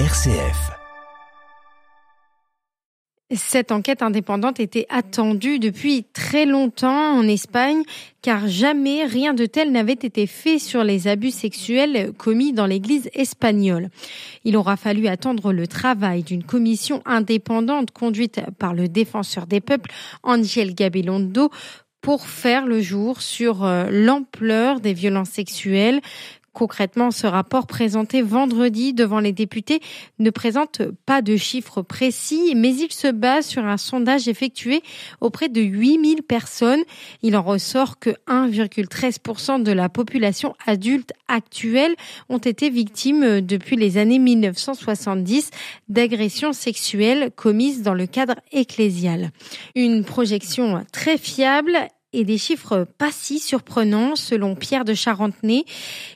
RCF. Cette enquête indépendante était attendue depuis très longtemps en Espagne, car jamais rien de tel n'avait été fait sur les abus sexuels commis dans l'Église espagnole. Il aura fallu attendre le travail d'une commission indépendante conduite par le défenseur des peuples, Angel Gabilondo, pour faire le jour sur euh, l'ampleur des violences sexuelles Concrètement, ce rapport présenté vendredi devant les députés ne présente pas de chiffres précis, mais il se base sur un sondage effectué auprès de 8000 personnes. Il en ressort que 1,13% de la population adulte actuelle ont été victimes depuis les années 1970 d'agressions sexuelles commises dans le cadre ecclésial. Une projection très fiable et des chiffres pas si surprenants selon Pierre de Charentenay.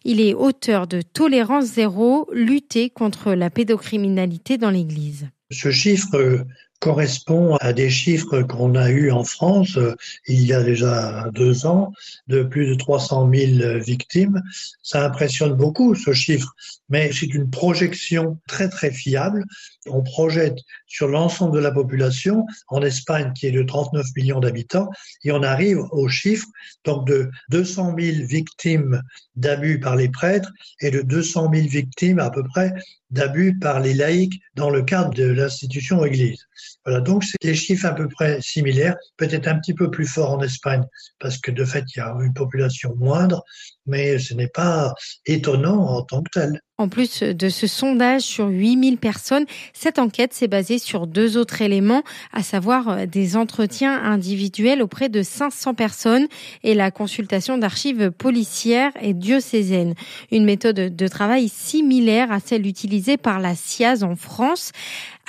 Il est auteur de Tolérance zéro, lutter contre la pédocriminalité dans l'Église. Ce chiffre correspond à des chiffres qu'on a eus en France euh, il y a déjà deux ans, de plus de 300 000 victimes. Ça impressionne beaucoup ce chiffre, mais c'est une projection très très fiable. On projette sur l'ensemble de la population, en Espagne qui est de 39 millions d'habitants, et on arrive au chiffre donc de 200 000 victimes d'abus par les prêtres et de 200 000 victimes à peu près d'abus par les laïcs dans le cadre de l'institution Église. Voilà, donc c'est des chiffres à peu près similaires, peut-être un petit peu plus forts en Espagne, parce que de fait, il y a une population moindre, mais ce n'est pas étonnant en tant que tel. En plus de ce sondage sur 8000 personnes, cette enquête s'est basée sur deux autres éléments, à savoir euh, des entretiens individuels auprès de 500 personnes et la consultation d'archives policières et diocésaines. Une méthode de travail similaire à celle utilisée par la SIAZ en France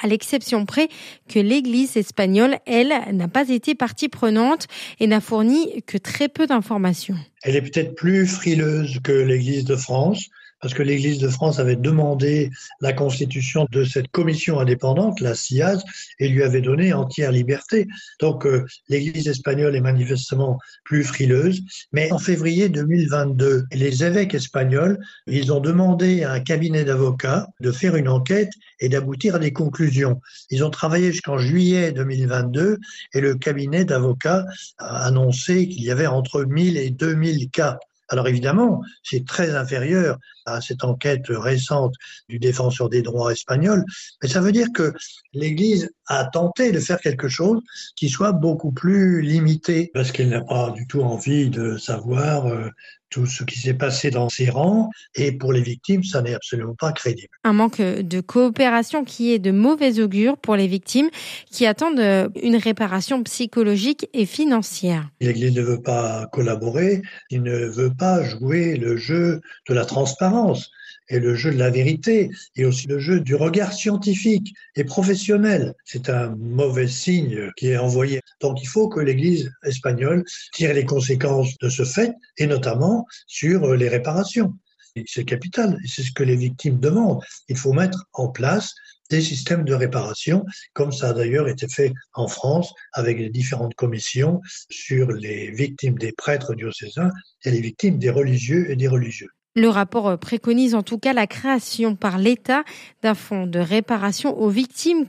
à l'exception près que l'Église espagnole, elle, n'a pas été partie prenante et n'a fourni que très peu d'informations. Elle est peut-être plus frileuse que l'Église de France parce que l'Église de France avait demandé la constitution de cette commission indépendante, la CIAS, et lui avait donné entière liberté. Donc euh, l'Église espagnole est manifestement plus frileuse. Mais en février 2022, les évêques espagnols, ils ont demandé à un cabinet d'avocats de faire une enquête et d'aboutir à des conclusions. Ils ont travaillé jusqu'en juillet 2022 et le cabinet d'avocats a annoncé qu'il y avait entre 1000 et 2000 cas alors évidemment, c'est très inférieur à cette enquête récente du défenseur des droits espagnol, mais ça veut dire que l'Église a tenté de faire quelque chose qui soit beaucoup plus limité, parce qu'elle n'a pas du tout envie de savoir euh, tout ce qui s'est passé dans ses rangs. Et pour les victimes, ça n'est absolument pas crédible. Un manque de coopération qui est de mauvais augure pour les victimes qui attendent euh, une réparation psychologique et financière. L'Église ne veut pas collaborer, il ne veut pas jouer le jeu de la transparence et le jeu de la vérité, et aussi le jeu du regard scientifique et professionnel. C'est un mauvais signe qui est envoyé. Donc il faut que l'Église espagnole tire les conséquences de ce fait, et notamment sur les réparations. C'est capital, c'est ce que les victimes demandent. Il faut mettre en place des systèmes de réparation, comme ça a d'ailleurs été fait en France avec les différentes commissions sur les victimes des prêtres diocésains et les victimes des religieux et des religieux. Le rapport préconise en tout cas la création par l'État d'un fonds de réparation aux victimes.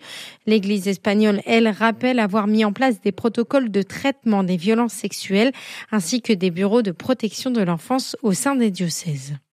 L'Église espagnole, elle, rappelle avoir mis en place des protocoles de traitement des violences sexuelles ainsi que des bureaux de protection de l'enfance au sein des diocèses.